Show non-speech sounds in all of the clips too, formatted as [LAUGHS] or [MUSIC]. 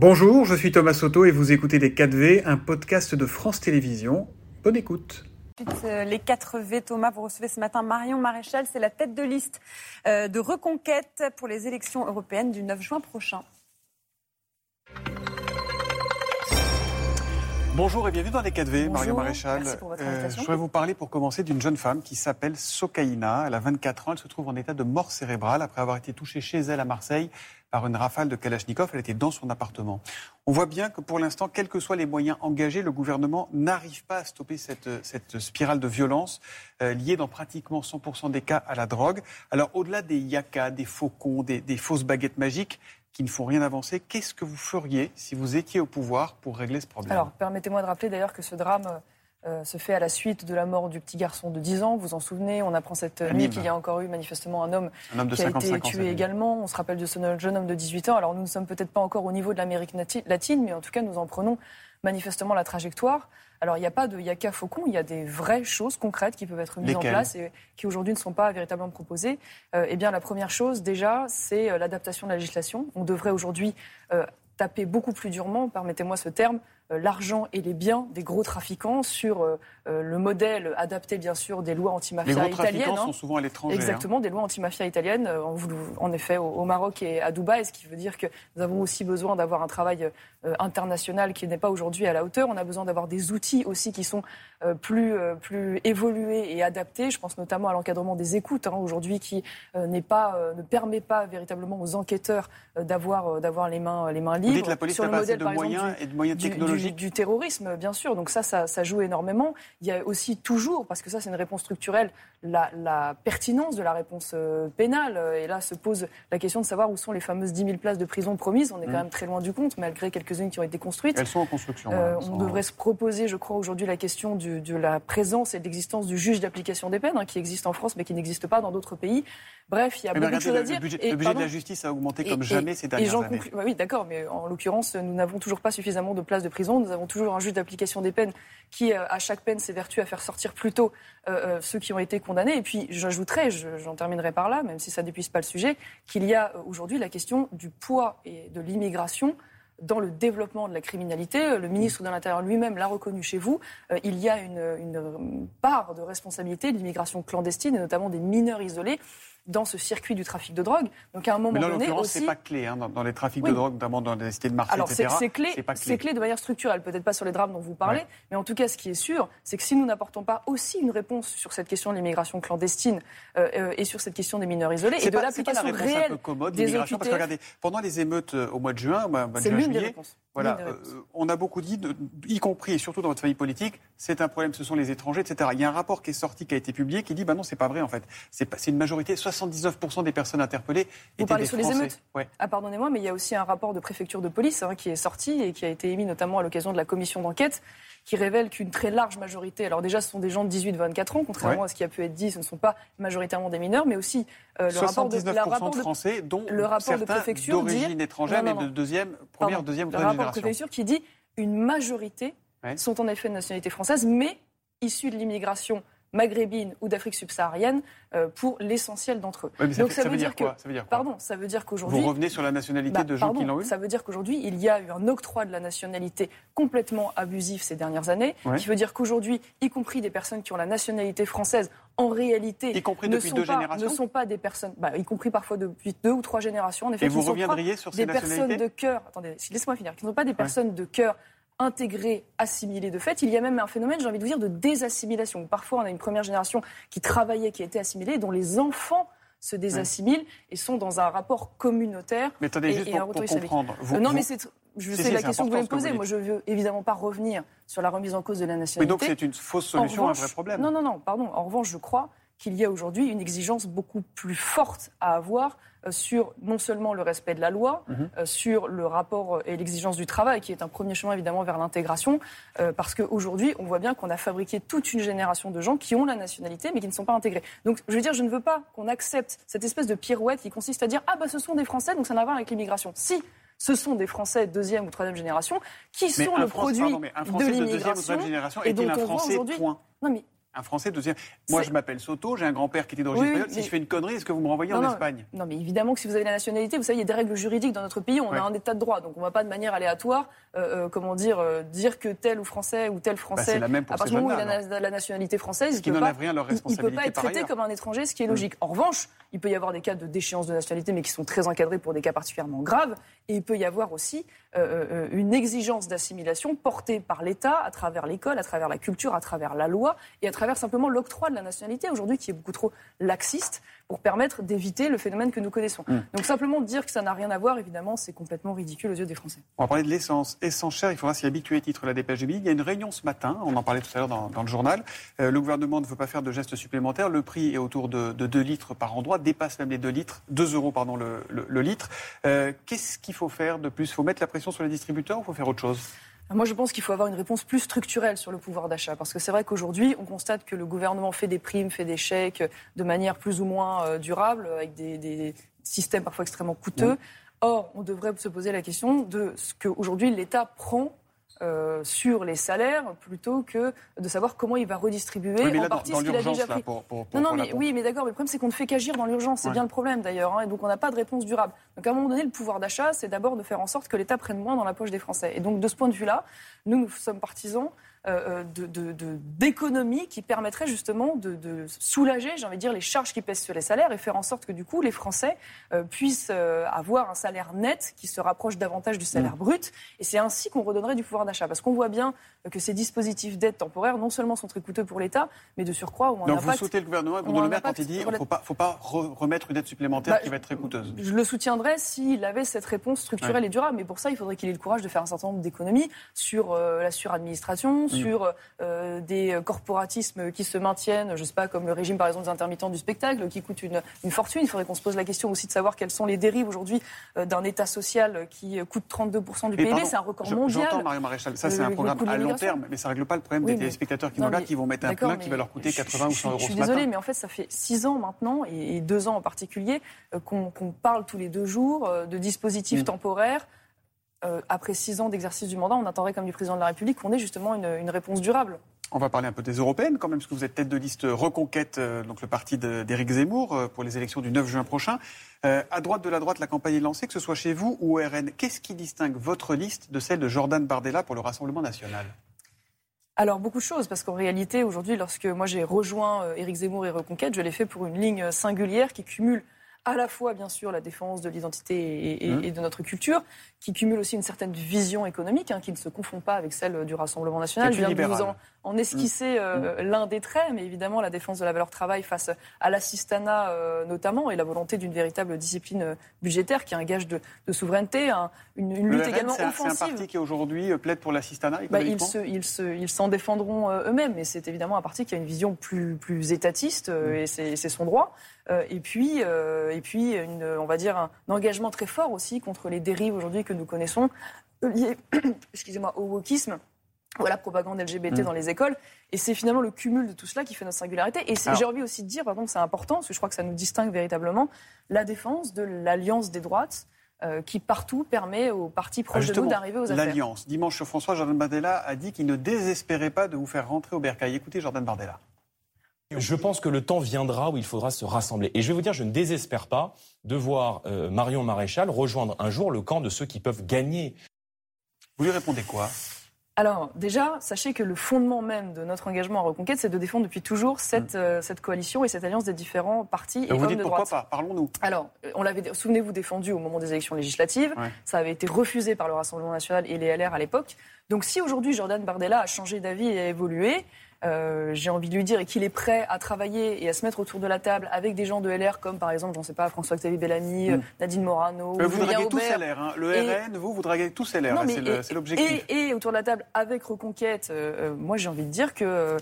Bonjour, je suis Thomas Soto et vous écoutez Les 4V, un podcast de France Télévisions. Bonne écoute. Euh, les 4 V, Thomas, vous recevez ce matin Marion Maréchal, c'est la tête de liste euh, de reconquête pour les élections européennes du 9 juin prochain. Bonjour et bienvenue dans les 4V, Marion Maréchal. Euh, je voudrais vous parler pour commencer d'une jeune femme qui s'appelle Sokaina. Elle a 24 ans, elle se trouve en état de mort cérébrale après avoir été touchée chez elle à Marseille par une rafale de Kalachnikov. Elle était dans son appartement. On voit bien que pour l'instant, quels que soient les moyens engagés, le gouvernement n'arrive pas à stopper cette, spirale de violence euh, liée dans pratiquement 100% des cas à la drogue. Alors au-delà des yakas, des faucons, des, des fausses baguettes magiques, qui ne font rien avancer. Qu'est-ce que vous feriez si vous étiez au pouvoir pour régler ce problème? Alors, permettez-moi de rappeler d'ailleurs que ce drame euh, se fait à la suite de la mort du petit garçon de 10 ans. Vous vous en souvenez On apprend cette nuit qu'il y a encore eu manifestement un homme, qui a été tué également. On se rappelle de ce jeune homme de 18 ans. Alors nous ne sommes peut-être pas encore au niveau de l'Amérique latine, mais en tout cas nous en prenons manifestement la trajectoire. Alors, il n'y a pas de yaka faucon, il y a des vraies choses concrètes qui peuvent être mises en place et qui aujourd'hui ne sont pas véritablement proposées. Euh, eh bien, la première chose, déjà, c'est euh, l'adaptation de la législation. On devrait aujourd'hui euh, taper beaucoup plus durement, permettez-moi ce terme, l'argent et les biens des gros trafiquants sur euh, euh, le modèle adapté bien sûr des lois antimafia italiennes. Les gros trafiquants hein. sont souvent à l'étranger. Exactement, hein. des lois antimafia italiennes, en effet au, Maroc et à Dubaï, ce qui veut dire que nous avons aussi besoin d'avoir un travail international qui n'est pas aujourd'hui à la hauteur. On a besoin d'avoir des outils aussi qui sont plus, plus évolués et adaptés. Je pense notamment à l'encadrement des écoutes hein, aujourd'hui qui n'est pas, ne permet pas véritablement aux enquêteurs d'avoir, d'avoir les mains, les mains libres. Vous dites la police sur le modèle, de moyens et de moyens technologiques du, terrorisme, bien sûr. Donc ça, ça, joue énormément. Il y a aussi toujours, parce que ça c'est une réponse structurelle, la, pertinence de la réponse euh, pénale. Et là se pose la question de savoir où sont les fameuses 10 000 places de prison promises. On est quand mm. même très loin du compte, malgré quelques-unes qui ont été construites. Elles sont en construction. Euh, on devrait se proposer, je crois, aujourd'hui la question de la présence et de l'existence du juge d'application des peines, hein, qui existe en France mais qui n'existe pas dans d'autres pays. Bref, il y a beaucoup de choses à dire. Le budget, de la justice a augmenté comme jamais ces dernières années. oui, d'accord, mais en l'occurrence, nous n'avons toujours pas suffisamment de places de prison. Nous avons toujours un juge d'application des peines qui, euh, à chaque peine, s'évertue à faire sortir plutôt euh, euh, ceux qui ont été condamnés. Et puis, j'ajouterais, j'en terminerai par là, même si ça n'épuise pas le sujet, qu'il y a aujourd'hui la question du poids et de l'immigration dans le développement de la criminalité. Le ministre de l'Intérieur lui-même l'a reconnu chez vous. il y a une part de responsabilité de l'immigration clandestine, et notamment des mineurs isolés dans ce circuit du trafic de drogue. Donc à un moment Mais là, donné aussi, c'est pas clé hein, dans, les trafics de drogue, notamment dans les cités de Marseille, Alors, c'est clé, clé. de manière structurelle, peut-être pas sur les drames dont vous parlez, mais en tout cas, ce qui est sûr, c'est que si nous n'apportons pas aussi une réponse sur cette question de l'immigration clandestine euh, euh, et sur cette question des mineurs isolés et de l'application réelle un peu commode, des parce que regardez, pendant les émeutes euh, au mois de juin, mois de juin, juillet, voilà, on a beaucoup dit, y compris et surtout dans votre famille politique, c'est un problème, ce sont les étrangers, etc. Il y a un rapport qui est sorti, qui a été publié, qui dit, bah non, c'est pas vrai en fait. C'est une majorité, 79% des personnes interpellées Vous parlez sur les émeutes. Ah, pardonnez-moi, mais il y a aussi un rapport de préfecture de police hein, qui est sorti et qui a été émis notamment à l'occasion de la commission d'enquête qui révèle qu'une très large majorité, alors déjà ce sont des gens de 18-24 ans, contrairement à ce qui a pu être dit, ce ne sont pas majoritairement des mineurs, mais aussi euh, le rapport de, la rapport de Français, dont le rapport de préfecture d'origine étrangère, mais de deuxième, première, deuxième. Le rapport de préfecture qui dit une majorité sont en effet de nationalité française, mais issus de l'immigration maghrébine ou d'Afrique subsaharienne euh, pour l'essentiel d'entre eux. Donc ça, veut, dire, quoi ça veut dire Pardon, ça veut dire qu'aujourd'hui... Vous revenez sur la nationalité bah, de gens qui l'ont eu Ça veut dire qu'aujourd'hui, il y a eu un octroi de la nationalité complètement abusif ces dernières années, qui veut dire qu'aujourd'hui, y compris des personnes qui ont la nationalité française, en réalité, y compris ne, sont deux pas, ne sont pas des personnes, bah, y compris parfois depuis deux ou trois générations, en effet, Et vous reviendriez sur ces des personnes de cœur, attendez, laisse-moi finir, qui ne sont pas des personnes de cœur intégrés, assimilés de fait. Il y a même un phénomène, j'ai envie de vous dire, de désassimilation. Parfois, on a une première génération qui travaillait, qui était assimilée, dont les enfants se désassimilent et sont dans un rapport communautaire. Mais attendez, juste pour, comprendre. Euh, non, mais c'est, je sais la question que vous voulez me poser. Moi, je ne veux évidemment pas revenir sur la remise en cause de la nationalité. Mais donc c'est une fausse solution à un vrai problème. Non, non, non, pardon. En revanche, je crois qu'il y a aujourd'hui une exigence beaucoup plus forte à avoir euh, sur non seulement le respect de la loi, mhm. euh, sur le rapport euh, et l'exigence du travail, qui est un premier chemin évidemment vers l'intégration, parce qu'aujourd'hui, on voit bien qu'on a fabriqué toute une génération de gens qui ont la nationalité, mais qui ne sont pas intégrés. Donc, je veux dire, je ne veux pas qu'on accepte cette espèce de pirouette qui consiste à dire ah bah ce sont des Français, donc ça n'a à voir avec l'immigration. Si ce sont des Français de deuxième ou troisième génération qui sont le produit de l'immigration. Et donc on voit aujourd'hui. Non mais un Français deuxième. Moi, je m'appelle Soto, j'ai un grand-père qui était d'origine espagnole. Si je fais une connerie, est-ce que vous me renvoyez en Espagne? Non, mais évidemment que si vous avez la nationalité, vous savez, il y a des règles juridiques dans notre pays. On a un état de droit, donc on ne va pas de manière aléatoire, euh, euh, comment dire, euh, dire que tel ou français ou tel bah, français, la même à partir du moment où il a la, nationalité française, il ne peut pas être traité comme un étranger, ce qui est mm. logique. En revanche, il peut y avoir des cas de déchéance de nationalité, mais qui sont très encadrés pour des cas particulièrement graves. Et il peut y avoir aussi une exigence d'assimilation portée par l'État à travers l'école, à travers la culture, à travers la loi et à travers simplement l'octroi de la nationalité aujourd'hui qui est beaucoup trop laxiste pour permettre d'éviter le phénomène que nous connaissons. Hmm. Donc simplement dire que ça n'a rien à voir, évidemment, c'est complètement ridicule aux yeux des Français. On va parler de l'essence. Essence chère, il faudra s'y habituer, titre la dépêche du midi. Il y a une réunion ce matin, on en parlait tout à l'heure dans, le journal. Euh, le gouvernement ne veut pas faire de gestes supplémentaires. Le prix est autour de, 2 litres par endroit, dépasse même les 2 litres, 2 euros pardon, le, litre. Euh, qu'est-ce qu'il faut faire de plus? Il faut mettre la pression sur les distributeurs ou il faut faire autre chose? Moi, je pense qu'il faut avoir une réponse plus structurelle sur le pouvoir d'achat. Parce que c'est vrai qu'aujourd'hui, on constate que le gouvernement fait des primes, fait des chèques de manière plus ou moins euh, durable, avec des, systèmes parfois extrêmement coûteux. Or, on devrait se poser la question de ce qu'aujourd'hui l'État prend euh, sur les salaires plutôt que de savoir comment il va redistribuer en partie ce qu'il a déjà pris. non, non, mais oui, mais d'accord. Mais le problème, c'est qu'on ne fait qu'agir dans l'urgence. C'est bien le problème d'ailleurs. Hein, et donc, on n'a pas de réponse durable. Donc, à un moment donné, le pouvoir d'achat, c'est d'abord de faire en sorte que l'État prenne moins dans la poche des Français. Et donc, de ce point de vue-là, nous, nous sommes partisans euh, euh, d'économies qui permettrait justement de, soulager, j'ai envie de dire, les charges qui pèsent sur les salaires et faire en sorte que du coup les Français euh, puissent avoir un salaire net qui se rapproche davantage du salaire mmh. brut. Et c'est ainsi qu'on redonnerait du pouvoir d'achat. Parce qu'on voit bien que ces dispositifs d'aide temporaire, non seulement sont très coûteux pour l'État, mais de surcroît, ont un Donc vous souhaitez le gouvernement, Bruno Le Maire, quand il dit qu'il ne faut pas, faut pas remettre une aide supplémentaire bah, qui va être très coûteuse Je le soutiendrais s'il avait cette réponse structurelle et durable. Mais pour ça, il faudrait qu'il ait le courage de faire un certain nombre d'économies sur la suradministration, Mm. Sur euh, des corporatismes qui se maintiennent, je ne sais pas, comme le régime par exemple des intermittents du spectacle, qui coûte une, fortune. Il faudrait qu'on se pose la question aussi de savoir quelles sont les dérives aujourd'hui euh, d'un État social qui coûte 32% du PIB. C'est un record mondial. J'entends, Mario Maréchal, ça c'est un programme à long terme, mais ça ne règle pas le problème des téléspectateurs qui vont là, qui vont mettre un plein qui va leur coûter 80 ou 100 euros. Je suis désolée, mais en fait, ça fait 6 ans maintenant, et 2 ans en particulier, euh, qu'on parle tous les deux jours de dispositifs mm. temporaires euh, après six ans d'exercice du mandat, on attendrait comme du président de la République qu'on ait justement une, réponse durable. On va parler un peu des européennes quand même, parce que vous êtes tête de liste Reconquête, euh, donc le parti d'Éric Zemmour, euh, pour les élections du 9 juin prochain. à droite de la droite, la campagne est lancée, que ce soit chez vous ou au RN. Qu'est-ce qui distingue votre liste de celle de Jordan Bardella pour le Rassemblement national? Alors beaucoup de choses, parce qu'en réalité, aujourd'hui, lorsque moi j'ai rejoint Éric Zemmour et Reconquête, je l'ai fait pour une ligne singulière qui cumule à la fois, bien sûr, la défense de l'identité et, mmh. de notre culture, qui cumule aussi une certaine vision économique, hein, qui ne se confond pas avec celle du Rassemblement national. Je viens de vous en, esquisser mmh. euh, mmh. l'un des traits, mais évidemment la défense de la valeur travail face à l'assistanat euh, notamment, et la volonté d'une véritable discipline euh, budgétaire qui est un gage de, souveraineté, une, lutte également offensive. C'est un parti qui aujourd'hui plaide pour l'assistanat bah, ils, se, ils, se, ils s'en défendront eux-mêmes, mais c'est évidemment un parti qui a une vision plus, plus étatiste, et c'est son droit. et puis, et puis une, on va dire un engagement très fort aussi contre les dérives aujourd'hui que nous connaissons, liées [COUGHS] excusez-moi, au wokisme ou à la propagande LGBT mm. dans les écoles. Et c'est finalement le cumul de tout cela qui fait notre singularité. Et j'ai envie aussi de dire, par contre, c'est important, parce que je crois que ça nous distingue véritablement, la défense de l'alliance des droites. Euh, qui partout permet aux partis proches de nous d'arriver aux affaires. L'Alliance. Dimanche, François Jordan Bardella a dit qu'il ne désespérait pas de vous faire rentrer au bercail. Écoutez Jordan Bardella. Je pense que le temps viendra où il faudra se rassembler. Et je vais vous dire, je ne désespère pas de voir euh, Marion Maréchal rejoindre un jour le camp de ceux qui peuvent gagner. Vous lui répondez quoi? Alors déjà, sachez que le fondement même de notre engagement en Reconquête, c'est de défendre depuis toujours cette, mm. euh, cette coalition et cette alliance des différents partis et, vous dites de pourquoi pas Parlons-nous. Alors, euh, on l'avait, souvenez-vous, défendu au moment des élections législatives. Ça avait été refusé par le Rassemblement national et les LR à l'époque. Donc si aujourd'hui Jordan Bardella a changé d'avis et a évolué, euh, j'ai envie de lui dire, et qu'il est prêt à travailler et à se mettre autour de la table avec des gens de LR, comme par exemple, j'en sais pas, François-Xavier Bellamy, mm. Nadine Morano, Mais vous draguez tous LR, hein. le RN, vous, vous draguez tous LR, c'est l'objectif. Et, autour de la table avec Reconquête, euh, euh, moi j'ai envie de dire que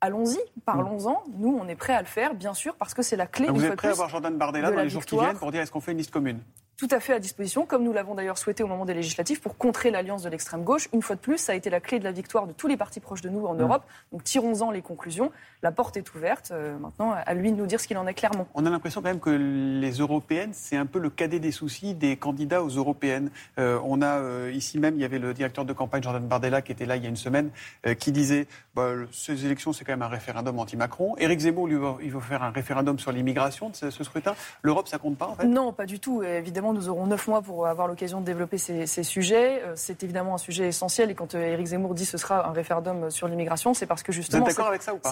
allons-y, parlons-en. Nous, on est prêt à le faire, bien sûr, parce que c'est la clé. Vous êtes prêt à voir Jordan Bardella dans les jours qui viennent pour dire est-ce qu'on fait une liste commune? Tout à fait à disposition, comme nous l'avons d'ailleurs souhaité au moment des législatives, pour contrer l'alliance de l'extrême gauche. Une fois de plus, ça a été la clé de la victoire de tous les partis proches de nous en mmh. Europe. Donc tirons-en les conclusions. La porte est ouverte. Euh, maintenant, à lui de nous dire ce qu'il en est clairement. On a l'impression quand même que les européennes, c'est un peu le cadet des soucis des candidats aux européennes. Euh, on a euh, ici même, il y avait le directeur de campagne Jordan Bardella qui était là il y a une semaine, qui disait bah, ces élections, c'est quand même un référendum anti-Macron. Éric Zemmour, lui, il veut faire un référendum sur l'immigration de ce, ce scrutin. L'Europe, ça compte pas en fait? Non, pas du tout. Évidemment, nous aurons neuf mois pour avoir l'occasion de développer ces, sujets. Euh, c'est évidemment un sujet essentiel. Et quand euh, Éric Zemmour dit ce sera un référendum sur l'immigration, c'est parce que justement. Vous êtes d'accord avec ça ou pas?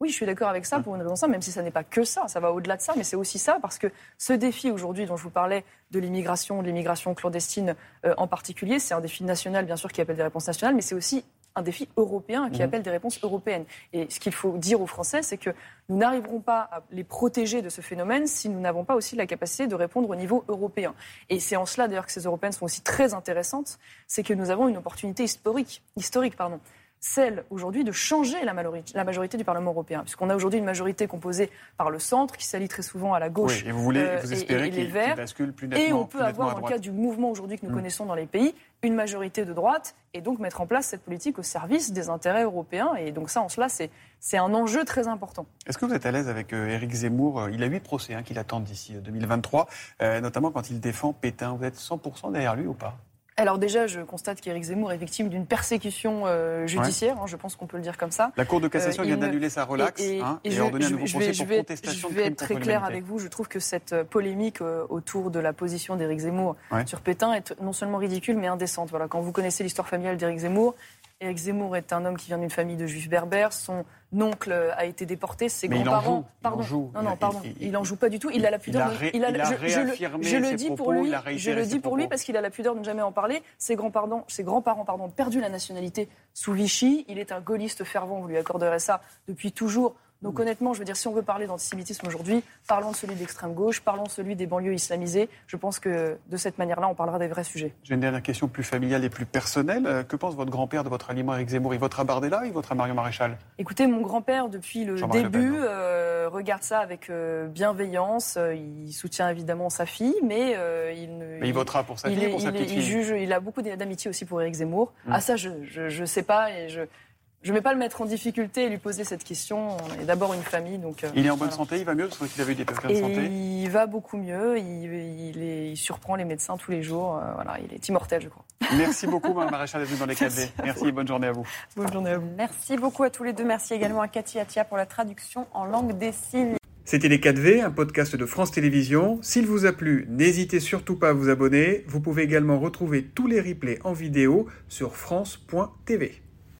oui, je suis d'accord avec ça pour une raison simple, même si ça n'est pas que ça, ça va au-delà de ça, mais c'est aussi ça parce que ce défi aujourd'hui dont je vous parlais de l'immigration, de l'immigration clandestine euh, en particulier, c'est un défi national bien sûr qui appelle des réponses nationales, mais c'est aussi un défi européen qui mmh. appelle des réponses européennes. Et ce qu'il faut dire aux Français, c'est que nous n'arriverons pas à les protéger de ce phénomène si nous n'avons pas aussi la capacité de répondre au niveau européen. Et c'est en cela d'ailleurs que ces européennes sont aussi très intéressantes, c'est que nous avons une opportunité historique, historique pardon, celle aujourd'hui de changer la majorité, la majorité, du Parlement européen, puisqu'on a aujourd'hui une majorité composée par le centre, qui s'allie très souvent à la gauche et, vous voulez, euh, vous espérez les Verts. bascule plus nettement, et on peut avoir, dans le cas du mouvement aujourd'hui que nous mm. connaissons dans les pays, une majorité de droite, et donc mettre en place cette politique au service des intérêts européens. Et donc ça, en cela, c'est un enjeu très important. Est-ce que vous êtes à l'aise avec euh, Éric Zemmour euh, Il a huit procès hein, qui l'attendent d'ici 2023, notamment quand il défend Pétain. Vous êtes 100% derrière lui ou pas? Alors déjà, je constate qu'Éric Zemmour est victime d'une persécution euh, judiciaire, hein, je pense qu'on peut le dire comme ça. La Cour de cassation euh, vient d'annuler sa relaxe et, hein, et, ordonné un nouveau procès pour contestation Je vais être très clair avec vous, je trouve que cette euh, polémique autour de la position d'Éric Zemmour sur Pétain est non seulement ridicule, mais indécente. Voilà, quand vous connaissez l'histoire familiale d'Éric Zemmour, Éric Zemmour est un homme qui vient d'une famille de juifs berbères. Son oncle a été déporté. Ses grands-parents. Pardon. Non, non, pardon. Il, n'en joue pas du tout. Il a la pudeur. Il a, je, le dis pour lui. Je le dis pour lui parce qu'il a la pudeur de ne jamais en parler. Ses grands-parents, ses grands-parents, pardon, ont perdu la nationalité sous Vichy. Il est un gaulliste fervent. Vous lui accorderez ça depuis toujours. Donc honnêtement, je veux dire, si on veut parler d'antisémitisme aujourd'hui, parlons de celui d'extrême gauche, parlons de celui des banlieues islamisées. Je pense que de cette manière-là, on parlera des vrais sujets. J'ai une dernière question plus familiale et plus personnelle. Euh, que pense votre grand-père de votre aliment Eric Zemmour? Il votera Bardella il votera Marion Maréchal? Écoutez, mon grand-père, depuis le début, euh, regarde ça avec euh, bienveillance. Il soutient évidemment sa fille, mais il ne. Mais il, votera pour sa fille ou pour sa petite il, juge, il a beaucoup d'amitié aussi pour Eric Zemmour. Hum. Ah, ça, je ne sais pas et je. Je ne vais pas le mettre en difficulté et lui poser cette question. On est d'abord une famille. Donc, euh, il est en bonne santé, il va mieux parce qu'il avait eu des problèmes de santé Il va beaucoup mieux, il, il, surprend les médecins tous les jours. Euh, voilà, il est immortel, je crois. Merci beaucoup, Mme [LAUGHS] Maréchal, d'être venue dans les 4 Merci et bonne journée à vous. Bonne journée à vous. Merci beaucoup à tous les deux. Merci également à Cathy Atia pour la traduction en langue des signes. C'était Les 4V, un podcast de France Télévisions. S'il vous a plu, n'hésitez surtout pas à vous abonner. Vous pouvez également retrouver tous les replays en vidéo sur France.tv.